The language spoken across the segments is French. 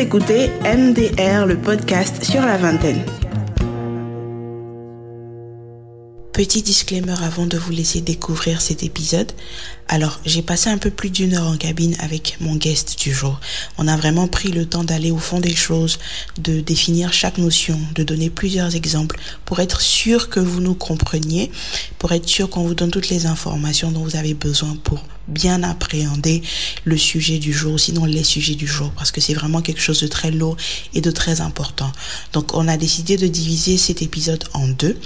écoutez MDR, le podcast sur la vingtaine. Petit disclaimer avant de vous laisser découvrir cet épisode. Alors, j'ai passé un peu plus d'une heure en cabine avec mon guest du jour. On a vraiment pris le temps d'aller au fond des choses, de définir chaque notion, de donner plusieurs exemples pour être sûr que vous nous compreniez, pour être sûr qu'on vous donne toutes les informations dont vous avez besoin pour bien appréhender le sujet du jour, sinon les sujets du jour, parce que c'est vraiment quelque chose de très lourd et de très important. Donc on a décidé de diviser cet épisode en deux.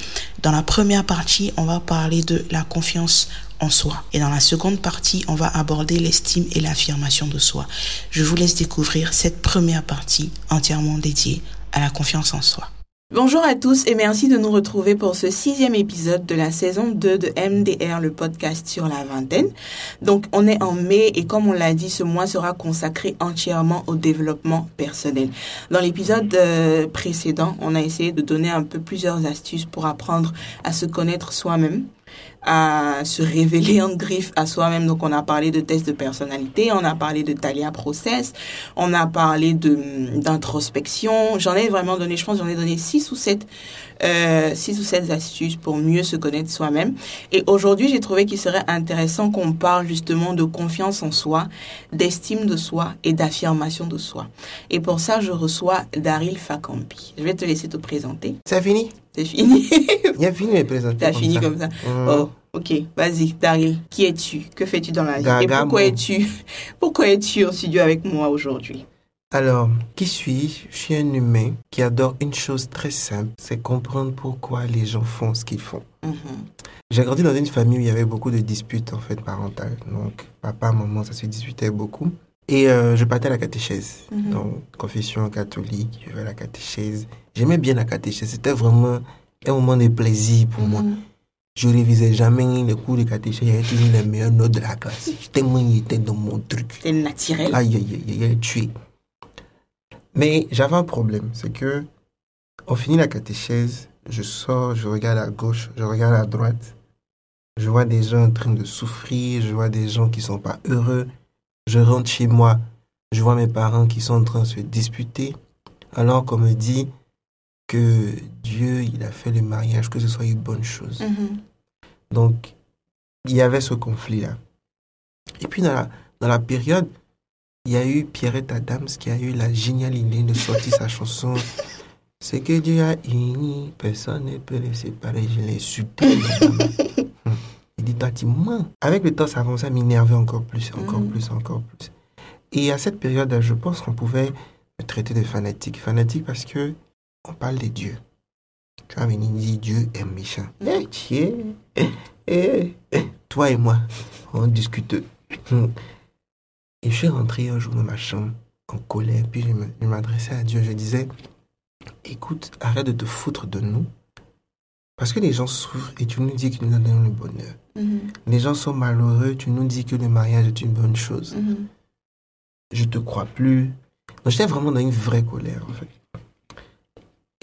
Dans la première partie, on va parler de la confiance en soi. Et dans la seconde partie, on va aborder l'estime et l'affirmation de soi. Je vous laisse découvrir cette première partie entièrement dédiée à la confiance en soi. Bonjour à tous et merci de nous retrouver pour ce sixième épisode de la saison 2 de MDR, le podcast sur la vingtaine. Donc on est en mai et comme on l'a dit, ce mois sera consacré entièrement au développement personnel. Dans l'épisode euh, précédent, on a essayé de donner un peu plusieurs astuces pour apprendre à se connaître soi-même à se révéler en griffe à soi-même. Donc, on a parlé de tests de personnalité, on a parlé de Talia Process, on a parlé de d'introspection. J'en ai vraiment donné, je pense, j'en ai donné six ou sept, euh, six ou sept astuces pour mieux se connaître soi-même. Et aujourd'hui, j'ai trouvé qu'il serait intéressant qu'on parle justement de confiance en soi, d'estime de soi et d'affirmation de soi. Et pour ça, je reçois Daryl Fakampi. Je vais te laisser te présenter. C'est fini? C'est fini. Il a fini de présenter. T'as fini comme ça. Mmh. Oh, ok. Vas-y, Daryl. Qui es-tu? Que fais-tu dans la vie? Et pourquoi es-tu Pourquoi es-tu en studio avec moi aujourd'hui? Alors, qui suis-je? Je suis un humain qui adore une chose très simple, c'est comprendre pourquoi les gens font ce qu'ils font. Mhm. J'ai grandi dans une famille où il y avait beaucoup de disputes en fait parentales. Donc, papa, maman, ça se disputait beaucoup. Et euh, je partais à la catéchèse. Mhm. Donc, confession catholique, je vais à la catéchèse. J'aimais bien la catéchèse. C'était vraiment un moment de plaisir pour moi. Je révisais jamais les cours de y avait toujours les meilleures notes de la classe. Tellement il était dans mon truc. C'est naturel. Aïe, aïe, aïe, aïe, aïe, tué. Mais j'avais un problème, c'est que on finit la catéchèse, je sors, je regarde à gauche, je regarde à droite, je vois des gens en train de souffrir, je vois des gens qui sont pas heureux, je rentre chez moi, je vois mes parents qui sont en train de se disputer, alors qu'on me dit que Dieu, il a fait le mariage, que ce soit une bonne chose. Mhm. Donc, il y avait ce conflit-là. Et puis, dans la, dans la période, il y a eu Pierrette Adams qui a eu la géniale idée de sortir sa chanson C'est que Dieu a uni, personne ne peut les séparer. Je l'ai insulté. madame. Hum. Il dit Toi, tu mens. Avec le temps, ça a commencé à m'énerver encore plus, encore Mhm. plus, encore plus. Et à cette période, je pense qu'on pouvait me traiter de fanatique. Fanatique parce que on parle de Dieu. Tu vas venir dire Dieu est méchant. Eh, tiens. Eh, eh, eh. Toi et moi, on discute. Et je suis rentré un jour dans ma chambre en colère, puis je m'adressais à Dieu. Je disais, écoute, arrête de te foutre de nous. Parce que les gens souffrent et tu nous dis que nous donnons le bonheur. Mhm. Les gens sont malheureux, tu nous dis que le mariage est une bonne chose. Mhm. Je te crois plus. Donc j'étais vraiment dans une vraie colère, en fait.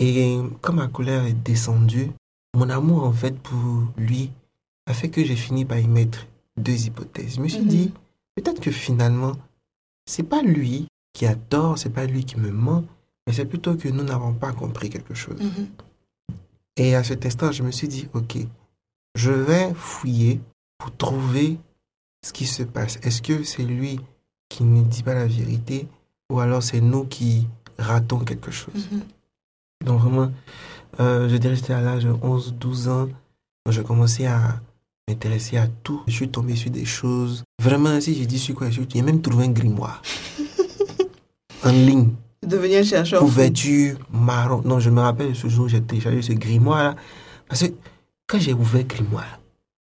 Et quand ma colère est descendue, mon amour, en fait, pour lui, a fait que j'ai fini par y mettre deux hypothèses. Je me suis Mhm. dit, peut-être que finalement, c'est pas lui qui a tort, c'est pas lui qui me ment, mais c'est plutôt que nous n'avons pas compris quelque chose. Mhm. Et à cet instant, je me suis dit, ok, je vais fouiller pour trouver ce qui se passe. Est-ce que c'est lui qui ne dit pas la vérité ou alors c'est nous qui ratons quelque chose? Mhm. Donc vraiment, euh, je dirais que c'était à l'âge de 11-12 ans, j'ai commencé à m'intéresser à tout. Je suis tombé sur des choses. Vraiment, si j'ai dit sur quoi, j'ai même trouvé un grimoire en ligne Devenir chercheur. couverture marron. Non, je me rappelle ce jour où j'ai téléchargé ce grimoire-là. Parce que quand j'ai ouvert le grimoire,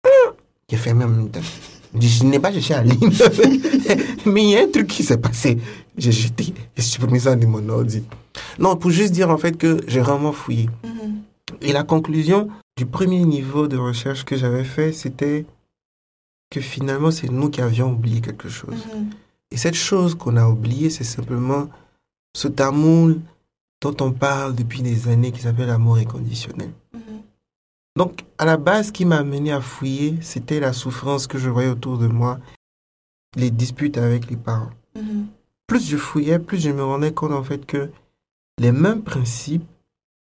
j'ai fermé en même temps. Je n'ai pas cherché en ligne. Mais il y a un truc qui s'est passé. J'ai jeté, j'ai supprimé ça de mon ordi. Non, pour juste dire en fait que j'ai vraiment fouillé. Mhm. Et la conclusion du premier niveau de recherche que j'avais fait, c'était que finalement, c'est nous qui avions oublié quelque chose. Mhm. Et cette chose qu'on a oubliée, c'est simplement cet amour dont on parle depuis des années qui s'appelle l'amour inconditionnel. Mhm. Donc, à la base, ce qui m'a amené à fouiller, c'était la souffrance que je voyais autour de moi, les disputes avec les parents. Plus je fouillais, plus je me rendais compte en fait que les mêmes principes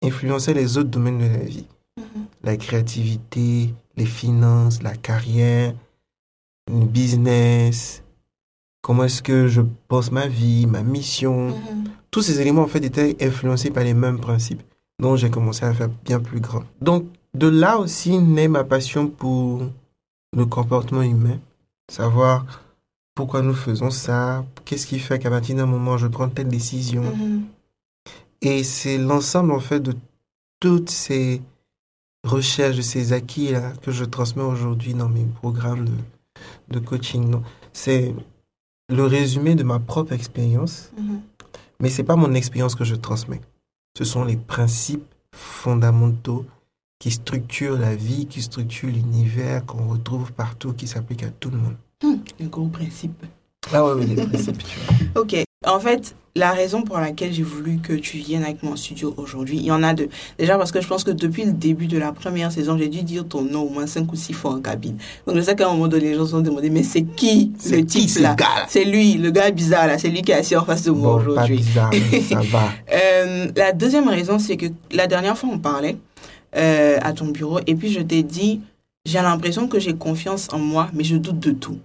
influençaient les autres domaines de la vie. Mhm. La créativité, les finances, la carrière, le business, comment est-ce que je pense ma vie, ma mission. Mhm. Tous ces éléments en fait étaient influencés par les mêmes principes. Donc j'ai commencé à faire bien plus grand. Donc de là aussi naît ma passion pour le comportement humain, savoir pourquoi nous faisons ça, qu'est-ce qui fait qu'à partir d'un moment je prends telle décision. Mhm. Et c'est l'ensemble en fait de toutes ces recherches, de ces acquis là que je transmets aujourd'hui dans mes programmes de, de coaching. C'est le résumé de ma propre expérience, Mhm. mais c'est pas mon expérience que je transmets. Ce sont les principes fondamentaux qui structurent la vie, qui structurent l'univers, qu'on retrouve partout, qui s'appliquent à tout le monde. Hmm, Un gros principe. Ah ouais, oui, les principes, tu vois. Ok. En fait, la raison pour laquelle j'ai voulu que tu viennes avec moi en studio aujourd'hui, il y en a deux. Déjà parce que je pense que depuis le début de la première saison, j'ai dû dire ton nom au moins cinq ou six fois en cabine. Donc je sais qu'à un moment donné, les gens se sont demandé, mais c'est qui qui type ce là? C'est lui, le gars bizarre là, c'est lui qui est assis en face de moi Bon, pas aujourd'hui. ça va. Euh, la deuxième raison, c'est que la dernière fois, on parlait euh, à ton bureau et puis je t'ai dit, j'ai l'impression que j'ai confiance en moi, mais je doute de tout.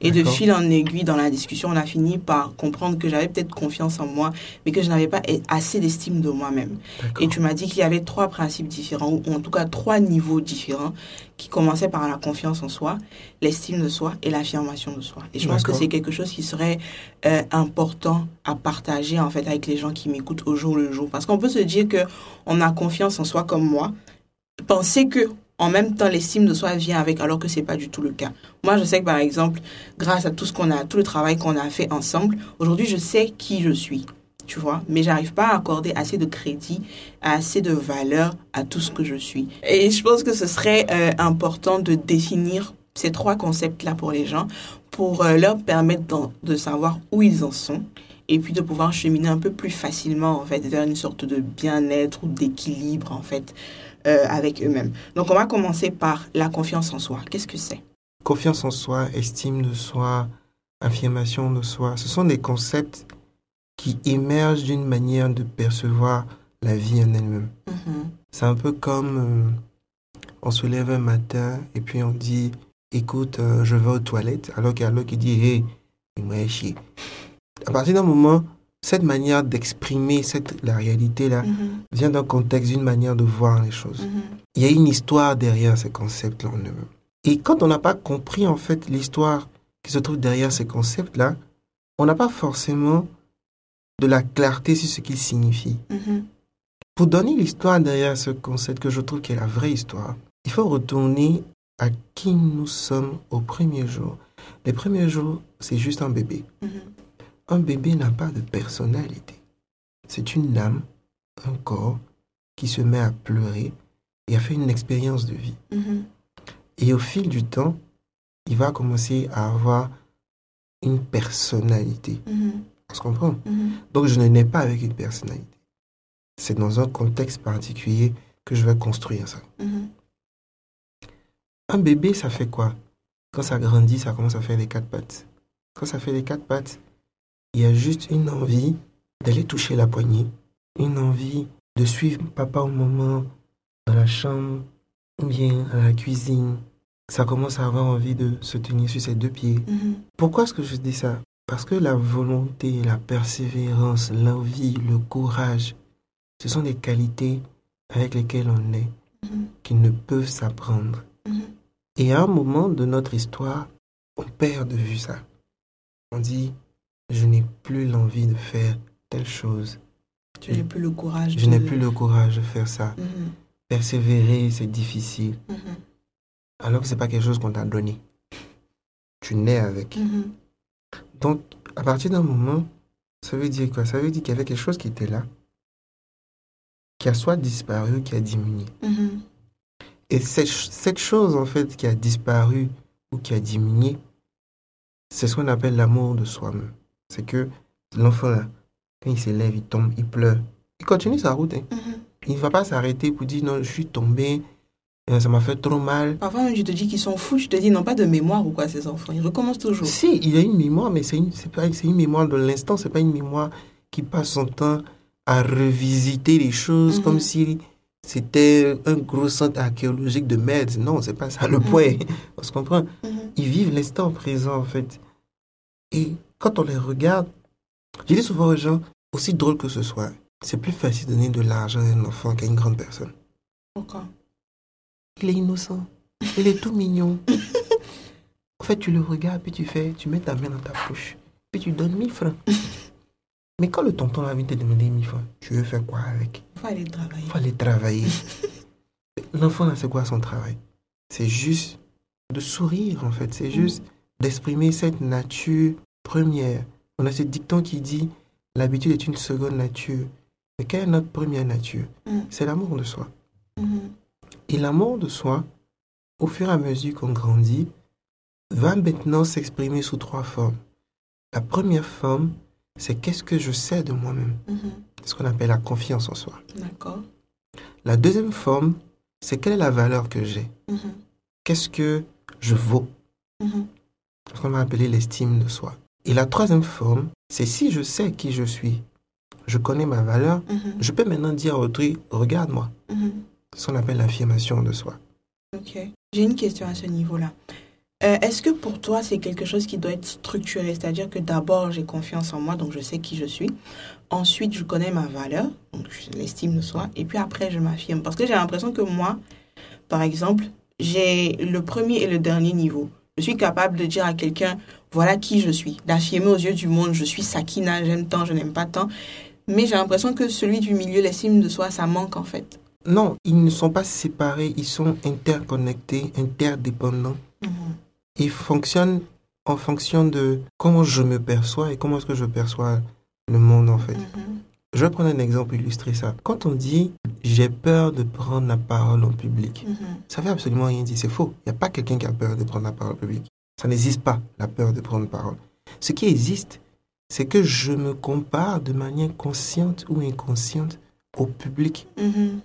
Et de fil en aiguille dans la discussion, on a fini par comprendre que j'avais peut-être confiance en moi, mais que je n'avais pas assez d'estime de moi-même. Et tu m'as dit qu'il y avait trois principes différents, ou en tout cas trois niveaux différents, qui commençaient par la confiance en soi, l'estime de soi et l'affirmation de soi. Et je pense que c'est quelque chose qui serait euh, important à partager en fait avec les gens qui m'écoutent au jour le jour. Parce qu'on peut se dire que on a confiance en soi comme moi, penser que en même temps l'estime de soi vient avec, alors que c'est pas du tout le cas. Moi, je sais que par exemple, grâce à tout ce qu'on a, tout le travail qu'on a fait ensemble, aujourd'hui, je sais qui je suis tu vois, mais j'arrive pas à accorder assez de crédit, assez de valeur à tout ce que je suis. Et je pense que ce serait euh, important de définir ces trois concepts-là pour les gens, pour euh, leur permettre de savoir où ils en sont, et puis de pouvoir cheminer un peu plus facilement, en fait, vers une sorte de bien-être ou d'équilibre, en fait, euh, avec eux-mêmes. Donc, on va commencer par la confiance en soi. Qu'est-ce que c'est? Confiance en soi, estime de soi, affirmation de soi, ce sont des concepts qui émergent d'une manière de percevoir la vie en elle-même. Mhm. C'est un peu comme euh, on se lève un matin et puis on dit écoute, euh, je vais aux toilettes, alors qu'il y a l'autre qui dit hé, il m'a chier. À partir d'un moment, cette manière d'exprimer cette, la réalité-là Mhm. vient d'un contexte, d'une manière de voir les choses. Mhm. Il y a une histoire derrière ces concepts-là en eux-mêmes. Et quand on n'a pas compris en fait l'histoire qui se trouve derrière ces concepts-là, on n'a pas forcément de la clarté sur ce qu'ils signifient. Mhm. Pour donner l'histoire derrière ce concept que je trouve qui est la vraie histoire, il faut retourner à qui nous sommes au premier jour. Les premiers jours, c'est juste un bébé. Un bébé n'a pas de personnalité. C'est une âme, un corps qui se met à pleurer et a fait une expérience de vie. Mhm. Et au fil du temps, il va commencer à avoir une personnalité. Mhm. On se comprend? Mhm. Donc je ne nais pas avec une personnalité. C'est dans un contexte particulier que je vais construire ça. Un bébé, ça fait quoi? Quand ça grandit, ça commence à faire les quatre pattes. Quand ça fait les quatre pattes, il y a juste une envie d'aller toucher la poignée, une envie de suivre papa au moment dans la chambre ou bien à la cuisine. Ça commence à avoir envie de se tenir sur ses deux pieds. Mhm. Pourquoi est-ce que je dis ça? Parce que la volonté, la persévérance, l'envie, le courage, ce sont des qualités avec lesquelles on est, Mhm. qui ne peuvent s'apprendre. Mhm. Et à un moment de notre histoire, on perd de vue ça. On dit, je n'ai plus l'envie de faire telle chose. Je n'ai plus le courage. Je de- n'ai plus le courage de faire ça. Mhm. Persévérer, c'est difficile. Mhm. Alors que c'est pas quelque chose qu'on t'a donné. Tu nais avec. Mhm. Donc, à partir d'un moment, ça veut dire quoi? Ça veut dire qu'il y avait quelque chose qui était là, qui a soit disparu, qui a diminué. Et cette, cette chose, en fait, qui a disparu ou qui a diminué, c'est ce qu'on appelle l'amour de soi-même. C'est que l'enfant, là, quand il s'élève, il tombe, il pleure, il continue sa route. hein. Mhm. Il ne va pas s'arrêter pour dire non, je suis tombé, euh, ça m'a fait trop mal. Parfois même, je te dis qu'ils sont fous, je te dis, n'ont pas de mémoire ou quoi, ces enfants. Ils recommencent toujours. Si, il y a une mémoire, mais c'est une, c'est pas, c'est une mémoire de l'instant, c'est pas une mémoire qui passe son temps à revisiter les choses Mhm. comme si c'était un gros centre archéologique de merde. Non, c'est pas ça le Mhm. point. On se comprend. Ils vivent l'instant présent, en fait. Et quand on les regarde, je dis souvent aux gens, aussi drôle que ce soit, c'est plus facile de donner de l'argent à un enfant qu'à une grande personne. Pourquoi Il est innocent. Il est tout mignon. en fait, tu le regardes, puis tu fais, tu mets ta main dans ta poche, puis tu donnes 1000 francs. Mais quand le tonton a envie de te demander 1000 francs, tu veux faire quoi avec? Il faut aller travailler. Il faut aller travailler. L'enfant, là, c'est quoi son travail? C'est juste de sourire, en fait. C'est juste d'exprimer cette nature première. On a ce dicton qui dit l'habitude est une seconde nature. Mais quelle est notre première nature? Mm. C'est l'amour de soi. Mhm. Et l'amour de soi, au fur et à mesure qu'on grandit, va maintenant s'exprimer sous trois formes. La première forme, c'est qu'est-ce que je sais de moi-même? Mhm. C'est ce qu'on appelle la confiance en soi. D'accord. La deuxième forme, c'est quelle est la valeur que j'ai? Mhm. Qu'est-ce que je vaux? C'est ce qu'on va appeler l'estime de soi. Et la troisième forme, c'est si je sais qui je suis, je connais ma valeur, Mhm. je peux maintenant dire à autrui, regarde-moi. Mhm. C'est ce qu'on appelle l'affirmation de soi. Ok. J'ai une question à ce niveau-là. Euh, Est-ce que pour toi, c'est quelque chose qui doit être structuré? C'est-à-dire que d'abord, j'ai confiance en moi, donc je sais qui je suis. Ensuite, je connais ma valeur, donc l'estime de soi. Et puis après, je m'affirme. Parce que j'ai l'impression que moi, par exemple, j'ai le premier et le dernier niveau. Je suis capable de dire à quelqu'un, voilà qui je suis. D'affirmer aux yeux du monde, je suis Sakina, j'aime tant, je n'aime pas tant. Mais j'ai l'impression que celui du milieu, l'estime de soi, ça manque en fait. Non, ils ne sont pas séparés, ils sont interconnectés, interdépendants. Mhm. Ils fonctionnent en fonction de comment je me perçois et comment est-ce que je perçois le monde en fait. Mhm. Je vais prendre un exemple pour illustrer ça. Quand on dit j'ai peur de prendre la parole en public, Mhm. ça veut absolument rien dire, c'est faux. Il n'y a pas quelqu'un qui a peur de prendre la parole en public. Ça n'existe pas, la peur de prendre parole. Ce qui existe, c'est que je me compare de manière consciente ou inconsciente au public. Mhm.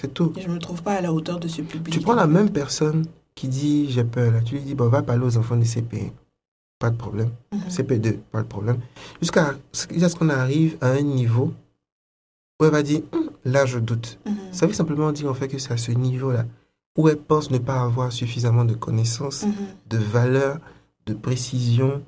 C'est tout. Et Je me trouve pas à la hauteur de ce public. Tu prends la même personne qui dit j'ai peur, là. tu lui dis bon, va parler aux enfants du CP. Pas de problème. Mhm. CP2, pas de problème. Jusqu'à jusqu'à ce qu'on arrive à un niveau où elle va dire Hum, là je doute. Mhm. Ça veut simplement dire en fait que c'est à ce niveau-là où elle pense ne pas avoir suffisamment de connaissances, Mhm. de valeur, de précision,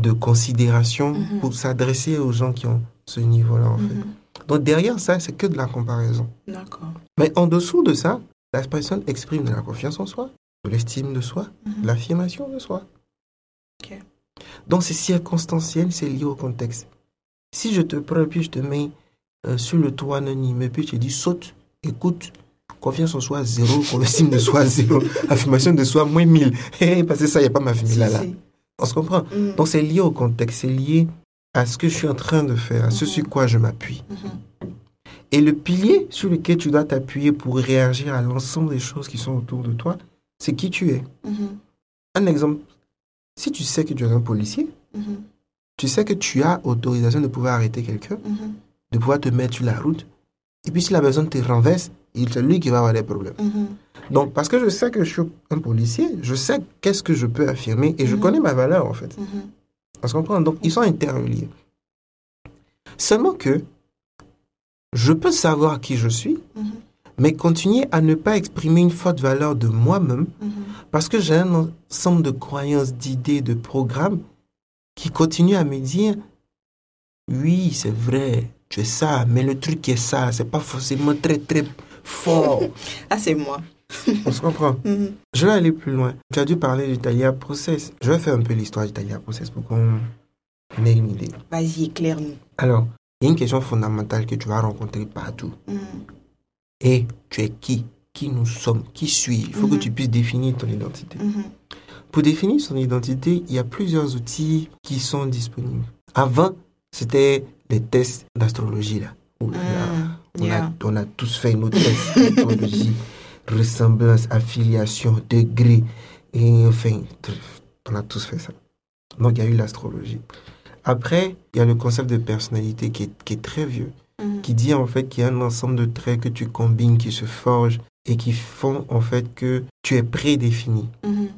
de considération Mhm. pour s'adresser aux gens qui ont ce niveau-là en fait. Mhm. Donc derrière ça, c'est que de la comparaison. D'accord. Mais en dessous de ça, la personne exprime de la confiance en soi, de l'estime de soi, de l'affirmation de soi. Ok. Donc c'est circonstanciel, c'est lié au contexte. Si je te prends et puis je te mets euh, sur le toit d'un immeuble, puis je te dis saute, écoute, confiance en soi zéro, estime de soi zéro, affirmation de soi moins 1000. Hé, parce que ça, il n'y a pas ma famille là, là. On se comprend Mhm. Donc c'est lié au contexte, c'est lié à ce que je suis en train de faire, à ce Mhm. sur quoi je m'appuie. Mhm. Et le pilier sur lequel tu dois t'appuyer pour réagir à l'ensemble des choses qui sont autour de toi, c'est qui tu es. Mhm. Un exemple, si tu sais que tu es un policier, tu sais que tu as autorisation de pouvoir arrêter quelqu'un, de pouvoir te mettre sur la route, et puis si la personne te renverse, c'est lui qui va avoir des problèmes. Mhm. Donc, parce que je sais que je suis un policier, je sais qu'est-ce que je peux affirmer et je Mhm. connais ma valeur en fait. Mhm. On se comprend Donc, ils sont interreliés. Seulement que je peux savoir qui je suis, mais continuer à ne pas exprimer une forte valeur de moi-même parce que j'ai un ensemble de croyances, d'idées, de programmes qui continuent à me dire oui, c'est vrai, tu es ça, mais le truc est ça, c'est pas forcément très très fort. Ah, c'est moi. On se comprend. Mhm. Je vais aller plus loin. Tu as dû parler du Talia Process. Je vais faire un peu l'histoire du Talia Process pour qu'on ait une idée. Vas-y, éclaire-nous. Alors, il y a une question fondamentale que tu vas rencontrer partout. Mhm. Et tu es qui? Qui nous sommes? Qui suis Il faut que Mhm. tu puisses définir ton identité. Pour définir son identité, il y a plusieurs outils qui sont disponibles. Avant, c'était les tests d'astrologie. là. Là. On, Yeah. a, on a tous fait nos tests d'astrologie. ressemblance, affiliation, degré. Et enfin, on a tous fait ça. Donc, il y a eu l'astrologie. Après, il y a le concept de personnalité qui est, qui est très vieux, Mhm. qui dit en fait qu'il y a un ensemble de traits que tu combines, qui se forgent et qui font en fait que tu es prédéfini. Mhm.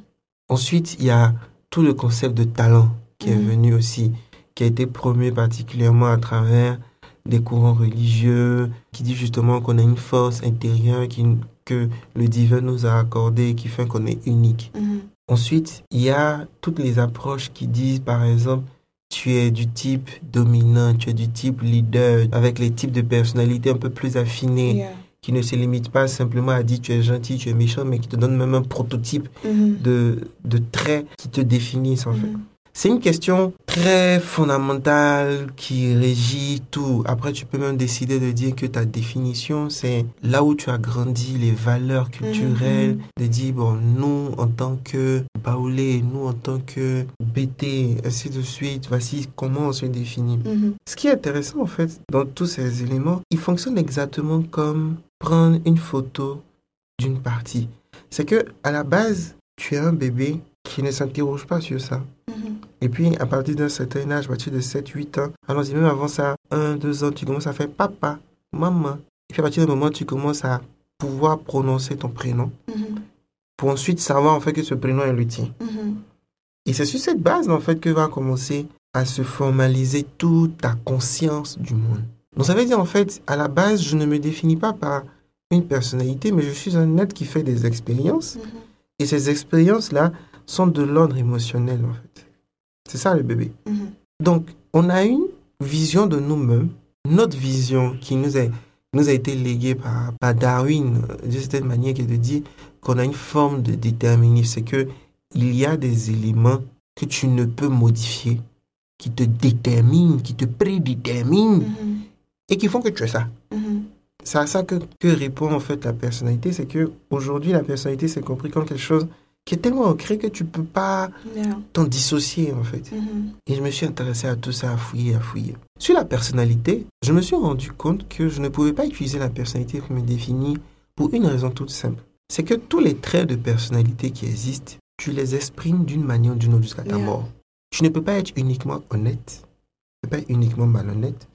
Ensuite, il y a tout le concept de talent qui est Mhm. venu aussi, qui a été promu particulièrement à travers des courants religieux, qui dit justement qu'on a une force intérieure qui, que le divin nous a accordée, qui fait qu'on est unique. Mhm. Ensuite, il y a toutes les approches qui disent, par exemple, tu es du type dominant, tu es du type leader, avec les types de personnalités un peu plus affinés, Yeah. qui ne se limitent pas simplement à dire tu es gentil, tu es méchant, mais qui te donnent même un prototype Mhm. de, de traits qui te définissent en fait. Mhm. C'est une question très fondamentale qui régit tout. Après, tu peux même décider de dire que ta définition, c'est là où tu as grandi, les valeurs culturelles, de dire, bon, nous, en tant que Baoulé, nous, en tant que BT, ainsi de suite, voici comment on se définit. Mhm. Ce qui est intéressant, en fait, dans tous ces éléments, ils fonctionnent exactement comme prendre une photo d'une partie. C'est que, à la base, tu es un bébé qui ne s'interroge pas sur ça. Et puis, à partir d'un certain âge, à partir de 7, 8 ans, allons-y, même avant ça, 1, 2 ans, tu commences à faire papa, maman. Et puis, à partir du moment où tu commences à pouvoir prononcer ton prénom, Mhm. pour ensuite savoir, en fait, que ce prénom est le tien. Mhm. Et c'est sur cette base, en fait, que va commencer à se formaliser toute ta conscience du monde. Donc, ça veut dire, en fait, à la base, je ne me définis pas par une personnalité, mais je suis un être qui fait des expériences. Mhm. Et ces expériences-là sont de l'ordre émotionnel, en fait. C'est ça, le bébé. Mhm. Donc, on a une vision de nous-mêmes, notre vision qui nous a, nous a été léguée par, par Darwin, euh, de cette manière qui est de dire qu'on a une forme de déterminisme. C'est que il y a des éléments que tu ne peux modifier, qui te déterminent, qui te prédéterminent Mhm. et qui font que tu es ça. Mhm. C'est à ça que, que répond en fait la personnalité. C'est que aujourd'hui la personnalité, c'est compris comme quelque chose qui est tellement ancré que tu peux pas Yeah. t'en dissocier en fait. Mhm. Et je me suis intéressé à tout ça, à fouiller, à fouiller. Sur la personnalité, je me suis rendu compte que je ne pouvais pas utiliser la personnalité pour me définir pour une raison toute simple. C'est que tous les traits de personnalité qui existent, tu les exprimes d'une manière ou d'une autre jusqu'à ta Yeah. mort. Tu ne peux pas être uniquement honnête, tu ne peux pas être uniquement malhonnête, tu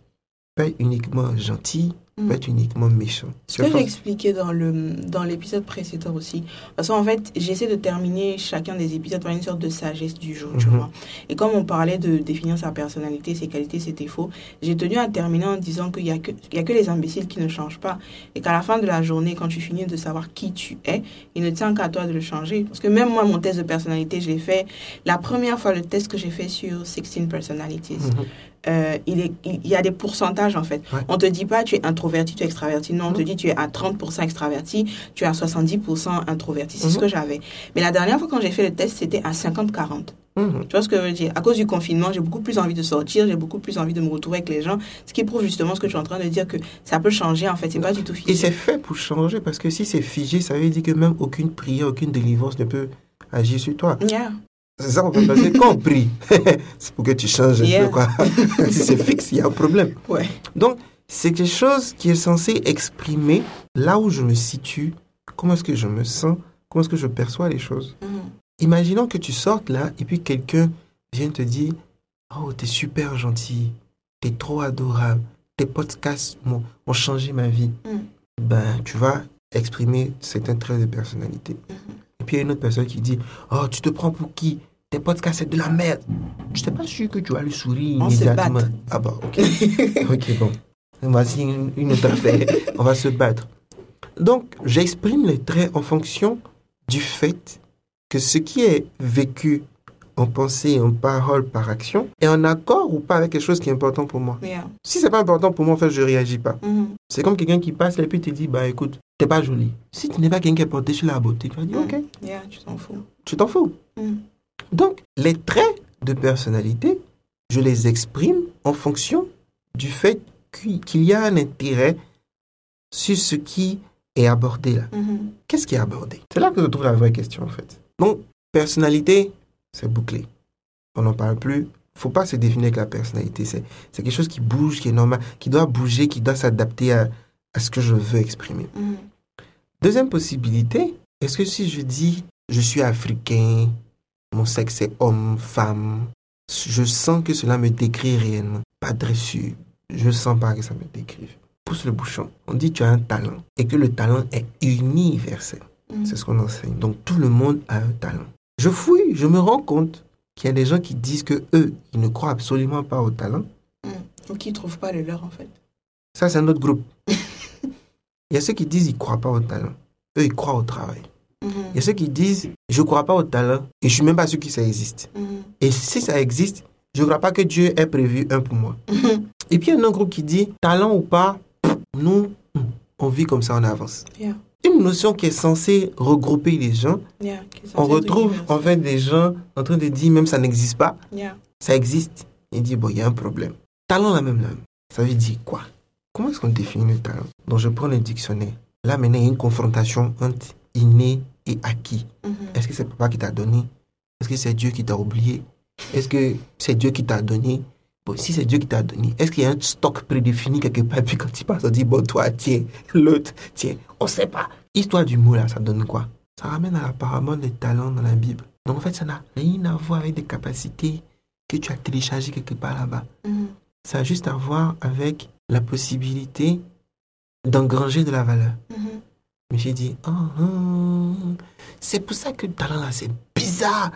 peux pas être uniquement gentil, peux pas être uniquement méchant. Ce que j'ai expliqué dans le dans l'épisode précédent aussi. Parce qu'en fait, j'essaie de terminer chacun des épisodes par une sorte de sagesse du jour, tu Mhm. vois. Et comme on parlait de définir sa personnalité, ses qualités, ses défauts, j'ai tenu à terminer en disant qu'il y a que il y a que les imbéciles qui ne changent pas et qu'à la fin de la journée, quand tu finis de savoir qui tu es, il ne tient qu'à toi de le changer. Parce que même moi, mon test de personnalité, je l'ai fait la première fois le test que j'ai fait sur 16 personalities. Mhm. Euh, il, est, il y a des pourcentages en fait. Ouais. On te dit pas tu es introverti, tu es extraverti. Non, on te dit tu es à 30% extraverti, tu es à 70% introverti. C'est ce Mhm. que j'avais. Mais la dernière fois quand j'ai fait le test, c'était à 50-40. Mhm. Tu vois ce que je veux dire? À cause du confinement, j'ai beaucoup plus envie de sortir, j'ai beaucoup plus envie de me retrouver avec les gens. Ce qui prouve justement ce que tu es en train de dire que ça peut changer en fait. C'est pas du tout Et figé. c'est fait pour changer parce que si c'est figé, ça veut dire que même aucune prière, aucune délivrance ne peut agir sur toi. Yeah. C'est ça en fait, parce que quand on prie, c'est pour que tu changes un Yeah. peu quoi. si c'est fixe, il y a un problème. Ouais. Donc, c'est quelque chose qui est censé exprimer là où je me situe, comment est-ce que je me sens, comment est-ce que je perçois les choses. Mhm. Imaginons que tu sortes là et puis quelqu'un vient te dire Oh, t'es super gentil, t'es trop adorable, tes podcasts m'ont ont changé ma vie. Mm. Ben, tu vas exprimer certains traits de personnalité. Mhm. Et puis il y a une autre personne qui dit Oh, tu te prends pour qui? Tes podcasts, c'est de la merde. Je n'étais pas sûr que tu vas lui sourire On se immédiatement. bat. Ah bah, ok. ok, bon. Voici une, une autre affaire. On va se battre. Donc, j'exprime les traits en fonction du fait que ce qui est vécu en pensée, en parole, par action, est en accord ou pas avec quelque chose qui est important pour moi. Yeah. Si c'est pas important pour moi, en fait, je réagis pas. Mhm. C'est comme quelqu'un qui passe et puis te dit, bah écoute, t'es pas jolie. Si tu n'es pas quelqu'un qui est porté sur la beauté, tu vas dire, Mm. ok, Yeah, tu t'en fous. tu t'en fous. Mm. Donc, les traits de personnalité, je les exprime en fonction du fait qu'il y a un intérêt sur ce qui est abordé là. Mhm. Qu'est-ce qui est abordé? C'est là que je trouve la vraie question en fait. Donc, personnalité, c'est bouclé. On n'en parle plus. faut pas se définir avec la personnalité. C'est quelque chose qui bouge, qui est normal, qui doit bouger, qui doit s'adapter à, à ce que je veux exprimer. Mhm. Deuxième possibilité, est-ce que si je dis je suis africain, mon sexe est homme, femme, je sens que cela me décrit réellement. Pas reçu. Je sens pas que ça me décrive. pousse le bouchon. On dit tu as un talent et que le talent est universel. Mm. C'est ce qu'on enseigne. Donc tout le monde a un talent. Je fouille, je me rends compte qu'il y a des gens qui disent que eux, ils ne croient absolument pas au talent. Ou qui ne trouvent pas le leur, en fait. Ça, c'est un autre groupe. Il y a ceux qui disent qu'ils ne croient pas au talent. Eux, ils croient au travail. Il y a ceux qui disent je ne crois pas au talent et je suis même pas sûr que ça existe. Et si ça existe, je ne crois pas que Dieu ait prévu un pour moi. Et puis il y a un autre groupe qui dit talent ou pas, nous, on vit comme ça, on avance. Yeah. Une notion qui est censée regrouper les gens. Yeah, On retrouve en fait des gens en train de dire même ça n'existe pas, Yeah. ça existe. Il dit bon, il y a un problème. Talent la même là. Ça veut dire quoi? Comment est-ce qu'on définit le talent? Donc je prends le dictionnaire. Là maintenant, il y a une confrontation entre inné et acquis. Mhm. Est-ce que c'est papa qui t'a donné Est-ce que c'est Dieu qui t'a oublié Est-ce que c'est Dieu qui t'a donné Bon, si c'est Dieu qui t'a donné, est-ce qu'il y a un stock prédéfini quelque part Puis quand tu passes, on dit, bon, toi, tiens, l'autre, tiens, on sait pas. Histoire du mot, là, ça donne quoi Ça ramène à la parabole des talents dans la Bible. Donc, en fait, ça n'a rien à voir avec des capacités que tu as téléchargées quelque part là-bas. Mhm. Ça a juste à voir avec la possibilité d'engranger de la valeur. Mhm. Mais j'ai dit, Ah, ah, c'est pour ça que le talent là, c'est bizarre.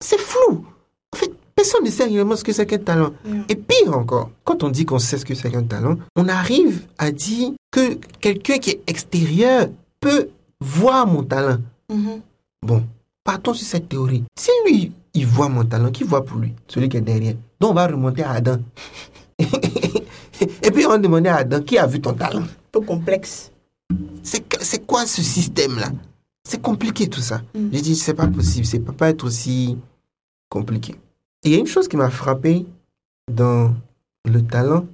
C'est flou. En fait, personne ne sait réellement ce que c'est qu'un talent. Yeah. Et pire encore, quand on dit qu'on sait ce que c'est qu'un talent, on arrive à dire que quelqu'un qui est extérieur peut voir mon talent. Mhm. Bon, partons sur cette théorie. Si lui, il voit mon talent, qui voit pour lui Celui qui est derrière. Donc on va remonter à Adam. Et puis on va demander à Adam, qui a vu ton talent? Peu complexe. C'est quoi ce système-là? C'est compliqué tout ça. Mm. J'ai dit, c'est pas possible, c'est peut pas être aussi compliqué. Et il y a une chose qui m'a frappé dans le talent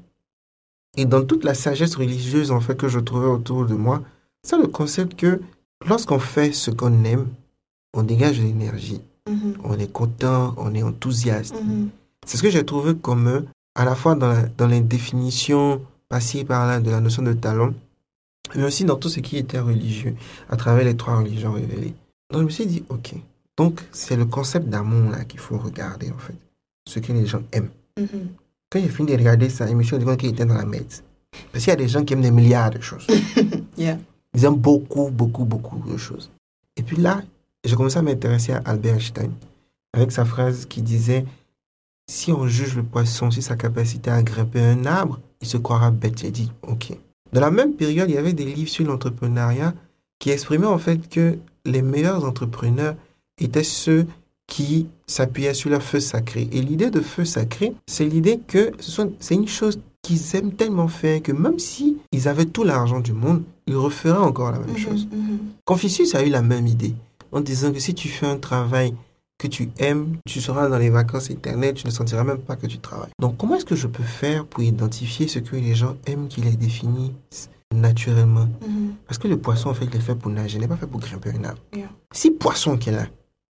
et dans toute la sagesse religieuse en fait que je trouvais autour de moi, c'est le concept que lorsqu'on fait ce qu'on aime, on dégage de l'énergie, Mhm. on est content, on est enthousiaste. Mhm. C'est ce que j'ai trouvé commun à la fois dans, la- dans les définitions passées par là de la notion de talent, mais aussi dans tout ce qui était religieux, à travers les trois religions révélées. Donc je me suis dit, ok, donc c'est le concept d'amour là qu'il faut regarder en fait, ce que les gens aiment. Mhm. Quand j'ai fini de regarder ça, je me suis rendu compte qu'il était dans la merde. Parce qu'il y a des gens qui aiment des milliards de choses. Yeah. Ils aiment beaucoup, beaucoup, beaucoup de choses. Et puis là, j'ai commencé à m'intéresser à Albert Einstein, avec sa phrase qui disait Si on juge le poisson sur sa capacité à grimper un arbre, il se croira bête. J'ai dit Ok. Dans la même période, il y avait des livres sur l'entrepreneuriat qui exprimaient en fait que les meilleurs entrepreneurs étaient ceux qui s'appuyaient sur leur feu sacré. Et l'idée de feu sacré, c'est l'idée que c'est une chose qu'ils aiment tellement faire que même si ils avaient tout l'argent du monde, ils referaient encore la même Mhm. chose. Mhm. Confucius a eu la même idée en disant que si tu fais un travail que tu aimes, tu seras dans les vacances éternelles, tu ne sentiras même pas que tu travailles. Donc comment est-ce que je peux faire pour identifier ce que les gens aiment qu'ils les définissent naturellement? Mhm. Parce que le poisson, en fait, il est fait pour nager, il n'est pas fait pour grimper un arbre. Yeah. Si poisson qui est là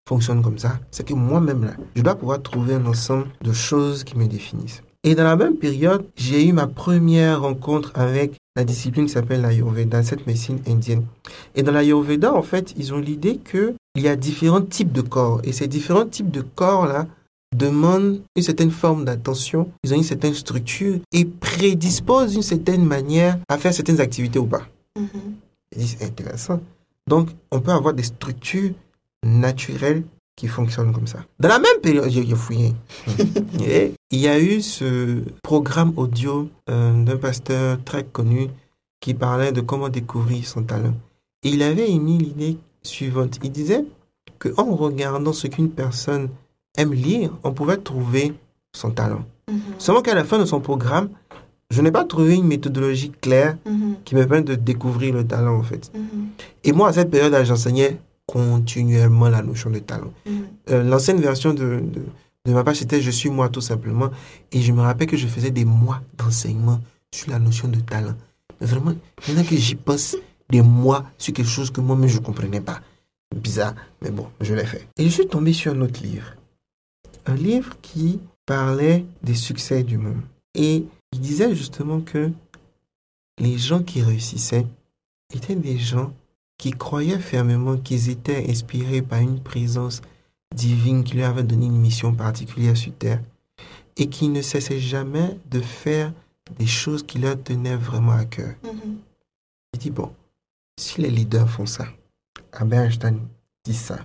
fonctionne comme ça, c'est que moi-même là, je dois pouvoir trouver un ensemble de choses qui me définissent. Et dans la même période, j'ai eu ma première rencontre avec la discipline qui s'appelle l'Ayurveda, cette médecine indienne. Et dans l'Ayurveda, en fait, ils ont l'idée que il y a différents types de corps. Et ces différents types de corps-là demandent une certaine forme d'attention, ils ont une certaine structure et prédisposent d'une certaine manière à faire certaines activités ou pas. Je dis, c'est intéressant. Donc, on peut avoir des structures naturelles qui fonctionnent comme ça. Dans la même période, j'ai j'ai fouillé. Et il y a eu ce programme audio euh, d'un pasteur très connu qui parlait de comment découvrir son talent. Et il avait émis l'idée suivante. Il disait qu'en regardant ce qu'une personne aime lire, on pouvait trouver son talent. Mhm. Seulement qu'à la fin de son programme, je n'ai pas trouvé une méthodologie claire Mhm. qui me permet de découvrir le talent en fait. Mhm. Et moi, à cette période-là, j'enseignais continuellement la notion de talent. Euh, L'ancienne version de, de, de ma page, c'était Je suis moi tout simplement. Et je me rappelle que je faisais des mois d'enseignement sur la notion de talent. Mais vraiment, maintenant que j'y pense, des mois sur quelque chose que moi-même je ne comprenais pas. Bizarre, mais bon, je l'ai fait. Et je suis tombé sur un autre livre. Un livre qui parlait des succès du monde. Et il disait justement que les gens qui réussissaient étaient des gens qui croyaient fermement qu'ils étaient inspirés par une présence divine qui lui avait donné une mission particulière sur Terre et qui ne cessaient jamais de faire des choses qui leur tenaient vraiment à cœur. Il dit, bon, si les leaders font ça, Albert Einstein dit ça,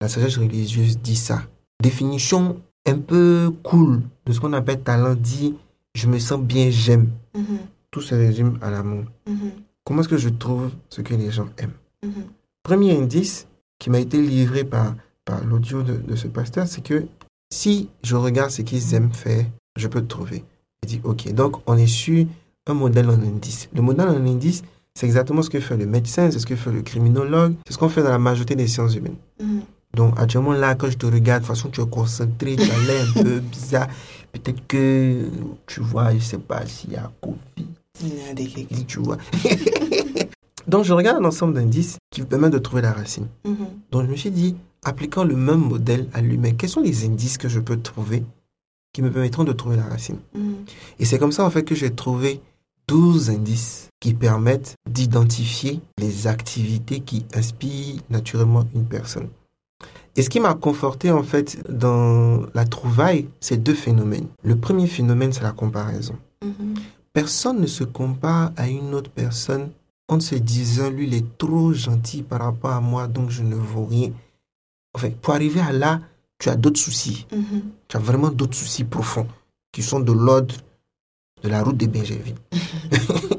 la sagesse religieuse dit ça, définition un peu cool de ce qu'on appelle talent dit, je me sens bien, j'aime. Mhm. Tout se résume à l'amour. Mhm. Comment est-ce que je trouve ce que les gens aiment Mhm. Premier indice qui m'a été livré par, par l'audio de, de ce pasteur, c'est que si je regarde ce qu'ils aiment faire, je peux te trouver. Il dit, ok, donc on est sur un modèle en indice. Le modèle en indice, c'est exactement ce que fait le médecin, c'est ce que fait le criminologue, c'est ce qu'on fait dans la majorité des sciences humaines. Mhm. Donc, actuellement, là, quand je te regarde, de toute façon, tu es concentré, tu as l'air un peu bizarre. Peut-être que, tu vois, je sais pas s'il y a Covid, Il y a des tu vois. Donc, je regarde un ensemble d'indices qui me permettent de trouver la racine. Mhm. Donc, je me suis dit, appliquant le même modèle à l'humain, quels sont les indices que je peux trouver qui me permettront de trouver la racine? Mhm. Et c'est comme ça, en fait, que j'ai trouvé 12 indices qui permettent d'identifier les activités qui inspirent naturellement une personne. Et ce qui m'a conforté, en fait, dans la trouvaille, c'est deux phénomènes. Le premier phénomène, c'est la comparaison. Mhm. Personne ne se compare à une autre personne en se disant, lui, il est trop gentil par rapport à moi, donc je ne vaux rien. Enfin, pour arriver à là, tu as d'autres soucis. Mhm. Tu as vraiment d'autres soucis profonds qui sont de l'ordre de la route des Benjerville.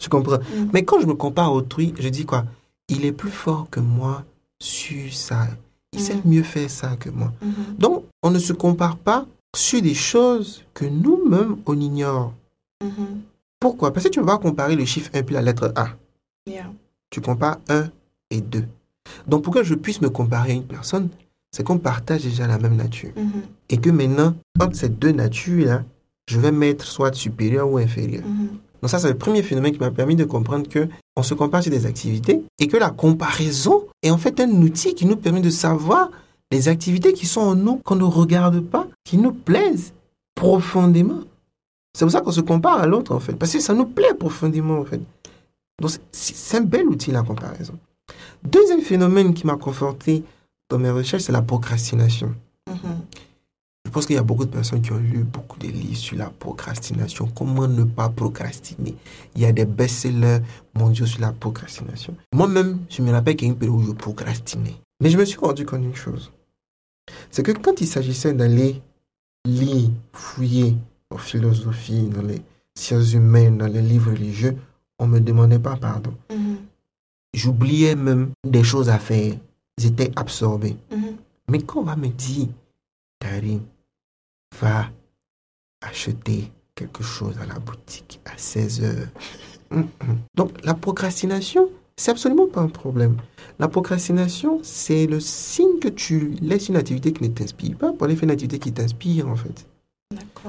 tu comprends? Mhm. Mais quand je me compare à autrui, je dis quoi? Il est plus fort que moi sur ça. Il sait Mhm. mieux faire ça que moi. Mhm. Donc, on ne se compare pas sur des choses que nous-mêmes, on ignore. Mhm. Pourquoi? Parce que tu ne peux pas comparer le chiffre 1 puis la lettre A. Yeah. Tu compares 1 et 2. Donc, pour que je puisse me comparer à une personne, c'est qu'on partage déjà la même nature. Mhm. Et que maintenant, entre ces deux natures-là, je vais mettre soit supérieur ou inférieur. Mhm. Donc ça, c'est le premier phénomène qui m'a permis de comprendre que on se compare sur des activités et que la comparaison est en fait un outil qui nous permet de savoir les activités qui sont en nous, qu'on ne regarde pas, qui nous plaisent profondément. C'est pour ça qu'on se compare à l'autre, en fait, parce que ça nous plaît profondément, en fait. Donc, c'est- un bel outil, la comparaison. Deuxième phénomène qui m'a conforté dans mes recherches, c'est la procrastination. Mhm. Pense qu'il y a beaucoup de personnes qui ont lu beaucoup de livres sur la procrastination. Comment ne pas procrastiner? Il y a des best-sellers mondiaux sur la procrastination. Moi-même, je me rappelle qu'il y a une période où je procrastinais. Mais je me suis rendu compte d'une chose. C'est que quand il s'agissait d'aller lire, fouiller en philosophie, dans les sciences humaines, dans les livres religieux, on ne me demandait pas pardon. Mhm. J'oubliais même des choses à faire. J'étais absorbé. Mhm. Mais quand on va me dire, Karim, va acheter quelque chose à la boutique à 16 heures. Hum, hum. Donc la procrastination, c'est absolument pas un problème. La procrastination, c'est le signe que tu laisses une activité qui ne t'inspire pas pour aller faire une activité qui t'inspire en fait.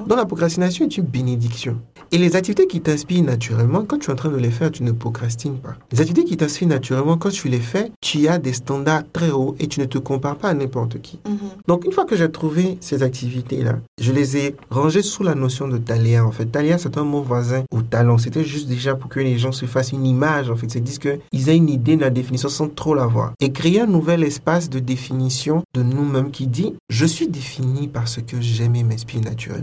Donc la procrastination est une bénédiction. Et les activités qui t'inspirent naturellement, quand tu es en train de les faire, tu ne procrastines pas. Les activités qui t'inspirent naturellement, quand tu les fais, tu as des standards très hauts et tu ne te compares pas à n'importe qui. Mhm. Donc, une fois que j'ai trouvé ces activités-là, je les ai rangées sous la notion de talia. En fait, talia, c'est un mot voisin au talent. C'était juste déjà pour que les gens se fassent une image. En fait, c'est disent qu'ils aient une idée de la définition sans trop l'avoir. Et créer un nouvel espace de définition de nous-mêmes qui dit Je suis défini par ce que j'aime et m'inspire naturellement.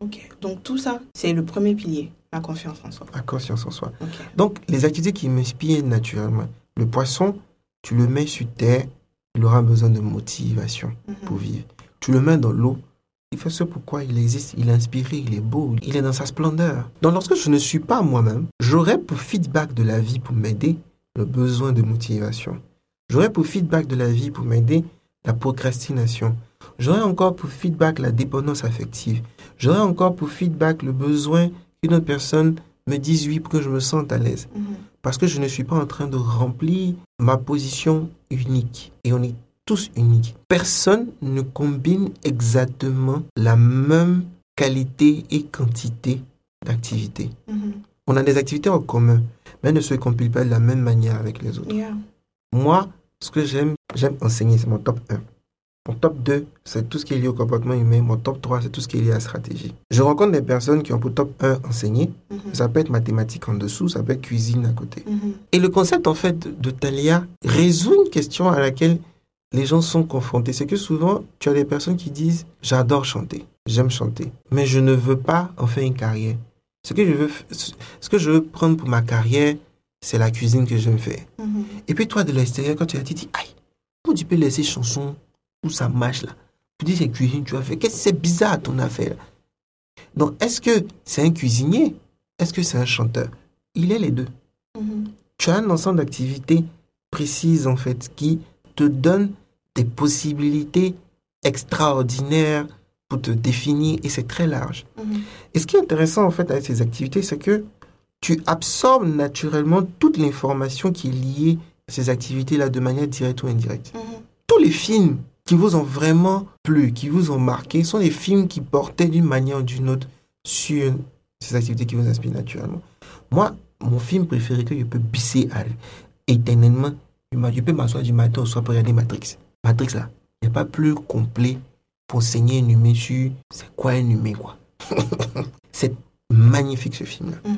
Ok. Donc tout ça, c'est le premier pilier, la confiance en soi. À conscience en soi. Donc, les activités qui m'inspirent naturellement. Le poisson, tu le mets sur terre, il aura besoin de motivation. Mhm. pour vivre. Tu le mets dans l'eau, il fait ce pourquoi il existe, il est inspiré, il est beau, il est dans sa splendeur. Donc lorsque je ne suis pas moi-même, j'aurai pour feedback de la vie pour m'aider le besoin de motivation. J'aurai pour feedback de la vie pour m'aider la procrastination. J'aurai encore pour feedback la dépendance affective. J'aurai encore pour feedback le besoin qu'une autre personne me dise oui pour que je me sente à l'aise. Mhm. Parce que je ne suis pas en train de remplir ma position unique. Et on est tous uniques. Personne ne combine exactement la même qualité et quantité d'activités. Mhm. On a des activités en commun, mais elles ne se compilent pas de la même manière avec les autres. Yeah. Moi, ce que j'aime, j'aime enseigner, c'est mon top 1. Mon top 2, c'est tout ce qui est lié au comportement humain. Mon top 3, c'est tout ce qui est lié à la stratégie. Je rencontre des personnes qui ont pour top 1 enseigner. Mhm. Ça peut être mathématiques en dessous, ça peut être cuisine à côté. Mhm. Et le concept, en fait, de- Thalia résout une question à laquelle les gens sont confrontés. C'est que souvent, tu as des personnes qui disent J'adore chanter, j'aime chanter, mais je ne veux pas en faire une carrière. Ce que je veux, ce que je veux prendre pour ma carrière, c'est la cuisine que j'aime faire. Mhm. Et puis toi, de l'extérieur, quand tu as dit, aïe, comment tu peux laisser chanson où ça marche là? Tu dis, c'est cuisine, tu as fait. Qu'est-ce que c'est bizarre ton affaire? Donc, est-ce que c'est un cuisinier? Est-ce que c'est un chanteur? Il est les deux. Mhm. Tu as un ensemble d'activités précises, en fait, qui te donnent des possibilités extraordinaires pour te définir, et c'est très large. Mhm. Et ce qui est intéressant, en fait, avec ces activités, c'est que tu absorbes naturellement toute l'information qui est liée à ces activités-là de manière directe ou indirecte. Mhm. Tous les films qui vous ont vraiment plu, qui vous ont marqué, sont des films qui portaient d'une manière ou d'une autre sur ces activités qui vous inspirent naturellement. Moi, mon film préféré que je peux bisser à éternellement, je peux m'asseoir du matin au soir pour regarder Matrix. Matrix, là, il n'y pas plus complet pour enseigner un humain sur c'est quoi un humain, quoi. c'est magnifique ce film-là. Mhm.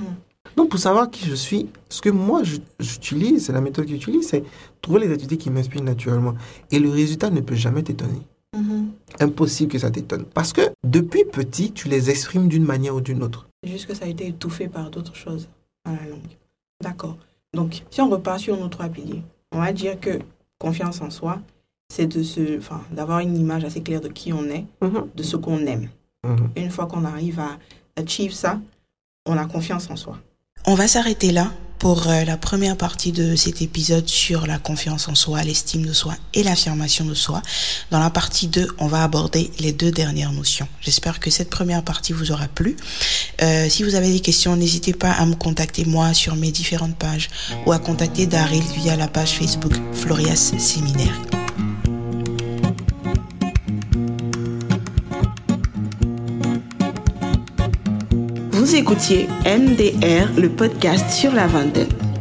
Donc, pour savoir qui je suis, ce que moi j'utilise, c'est la méthode que j'utilise, c'est trouver les activités qui m'inspirent naturellement. Et le résultat ne peut jamais t'étonner. Mhm. Impossible que ça t'étonne. Parce que depuis petit, tu les exprimes d'une manière ou d'une autre. Juste que ça a été étouffé par d'autres choses dans la langue. D'accord. Donc, si on repart sur nos trois piliers, on va dire que confiance en soi, c'est de se, enfin, d'avoir une image assez claire de qui on est, de ce qu'on aime. Mhm. Une fois qu'on arrive à achieve ça, on a confiance en soi. On va s'arrêter là pour euh, la première partie de cet épisode sur la confiance en soi, l'estime de soi et l'affirmation de soi. Dans la partie 2, on va aborder les deux dernières notions. J'espère que cette première partie vous aura plu. Euh, si vous avez des questions, n'hésitez pas à me contacter moi sur mes différentes pages ou à contacter Daryl via la page Facebook Florias Séminaire. Vous écoutiez MDR, le podcast sur la vingtaine.